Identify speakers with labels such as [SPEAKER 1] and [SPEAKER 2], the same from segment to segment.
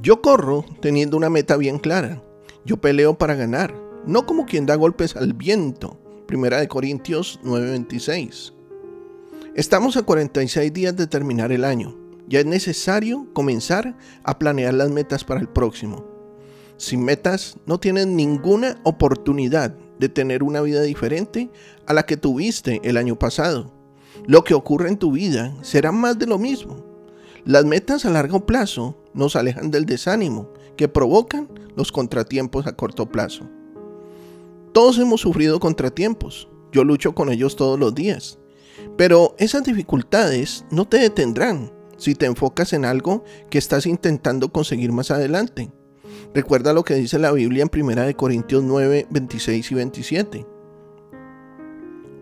[SPEAKER 1] Yo corro teniendo una meta bien clara. Yo peleo para ganar, no como quien da golpes al viento. Primera de Corintios 9:26. Estamos a 46 días de terminar el año. Ya es necesario comenzar a planear las metas para el próximo. Sin metas no tienes ninguna oportunidad de tener una vida diferente a la que tuviste el año pasado. Lo que ocurre en tu vida será más de lo mismo. Las metas a largo plazo nos alejan del desánimo que provocan los contratiempos a corto plazo. Todos hemos sufrido contratiempos. Yo lucho con ellos todos los días. Pero esas dificultades no te detendrán si te enfocas en algo que estás intentando conseguir más adelante. Recuerda lo que dice la Biblia en 1 Corintios 9, 26 y 27.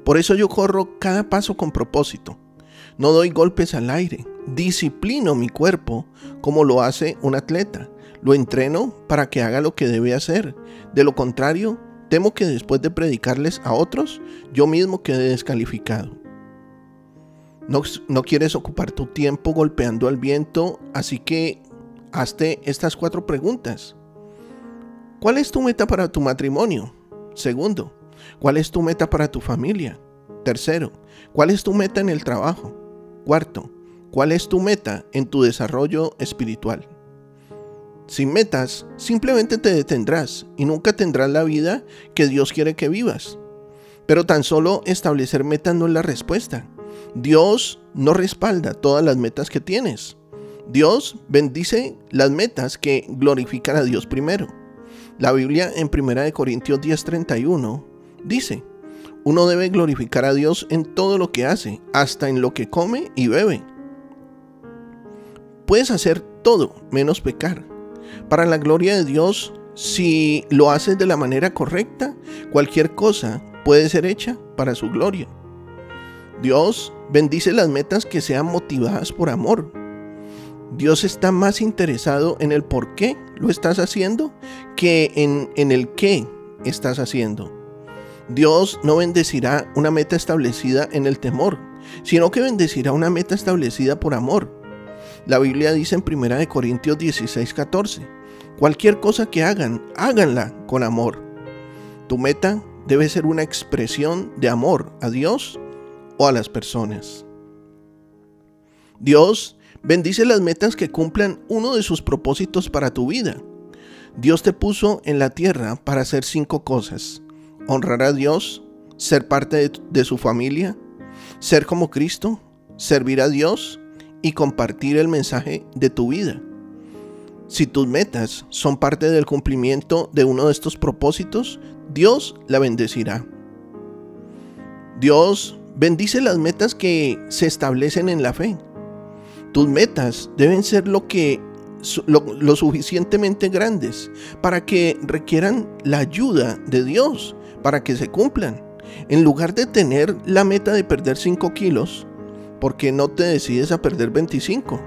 [SPEAKER 1] Por eso yo corro cada paso con propósito. No doy golpes al aire. Disciplino mi cuerpo como lo hace un atleta. Lo entreno para que haga lo que debe hacer. De lo contrario, temo que después de predicarles a otros, yo mismo quede descalificado. No, no, quieres ocupar tu tiempo golpeando al viento, así que hazte estas cuatro preguntas. ¿Cuál es tu meta para tu matrimonio? Segundo, ¿cuál es tu meta para tu familia? Tercero, ¿cuál es tu meta en el trabajo? Cuarto, ¿cuál es tu meta en tu desarrollo espiritual? Sin metas, simplemente te detendrás y nunca tendrás la vida que Dios quiere que vivas. Pero tan solo establecer metas no es la respuesta. Dios no respalda todas las metas que tienes. Dios bendice las metas que glorifican a Dios primero. La Biblia en 1 Corintios 10:31 dice, uno debe glorificar a Dios en todo lo que hace, hasta en lo que come y bebe. Puedes hacer todo menos pecar. Para la gloria de Dios, si lo haces de la manera correcta, cualquier cosa puede ser hecha para su gloria. Dios bendice las metas que sean motivadas por amor. Dios está más interesado en el por qué lo estás haciendo que en, en el qué estás haciendo. Dios no bendecirá una meta establecida en el temor, sino que bendecirá una meta establecida por amor. La Biblia dice en 1 Corintios 16, 14, cualquier cosa que hagan, háganla con amor. Tu meta debe ser una expresión de amor a Dios o a las personas. Dios bendice las metas que cumplan uno de sus propósitos para tu vida. Dios te puso en la tierra para hacer cinco cosas. Honrar a Dios, ser parte de, de su familia, ser como Cristo, servir a Dios y compartir el mensaje de tu vida. Si tus metas son parte del cumplimiento de uno de estos propósitos, Dios la bendecirá. Dios bendice las metas que se establecen en la fe. Tus metas deben ser lo que lo, suficientemente grandes para que requieran la ayuda de Dios para que se cumplan. En lugar de tener la meta de perder 5 kilos, ¿por qué no te decides a perder 25?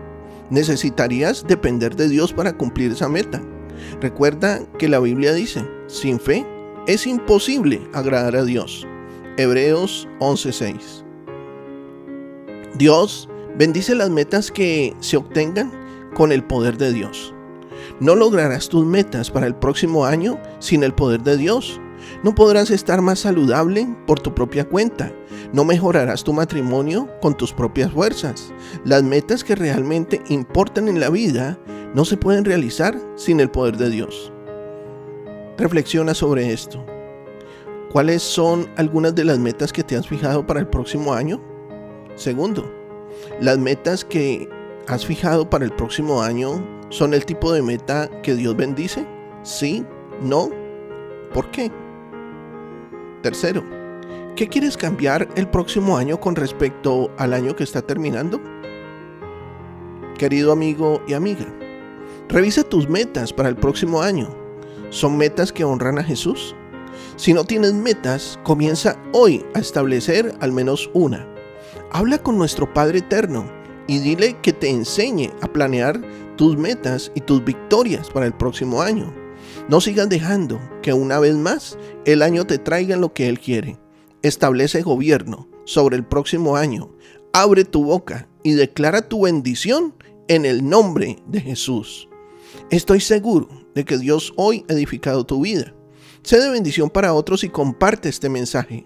[SPEAKER 1] Necesitarías depender de Dios para cumplir esa meta. Recuerda que la Biblia dice, sin fe es imposible agradar a Dios. Hebreos 11:6. Dios bendice las metas que se obtengan con el poder de Dios. No lograrás tus metas para el próximo año sin el poder de Dios. No podrás estar más saludable por tu propia cuenta. No mejorarás tu matrimonio con tus propias fuerzas. Las metas que realmente importan en la vida no se pueden realizar sin el poder de Dios. Reflexiona sobre esto. ¿Cuáles son algunas de las metas que te has fijado para el próximo año? Segundo, las metas que has fijado para el próximo año son el tipo de meta que Dios bendice? ¿Sí? ¿No? ¿Por qué? Tercero, ¿qué quieres cambiar el próximo año con respecto al año que está terminando? Querido amigo y amiga, revisa tus metas para el próximo año. ¿Son metas que honran a Jesús? Si no tienes metas, comienza hoy a establecer al menos una. Habla con nuestro Padre Eterno y dile que te enseñe a planear tus metas y tus victorias para el próximo año. No sigas dejando que una vez más el año te traiga lo que Él quiere. Establece gobierno sobre el próximo año. Abre tu boca y declara tu bendición en el nombre de Jesús. Estoy seguro de que Dios hoy ha edificado tu vida. Sé de bendición para otros y comparte este mensaje.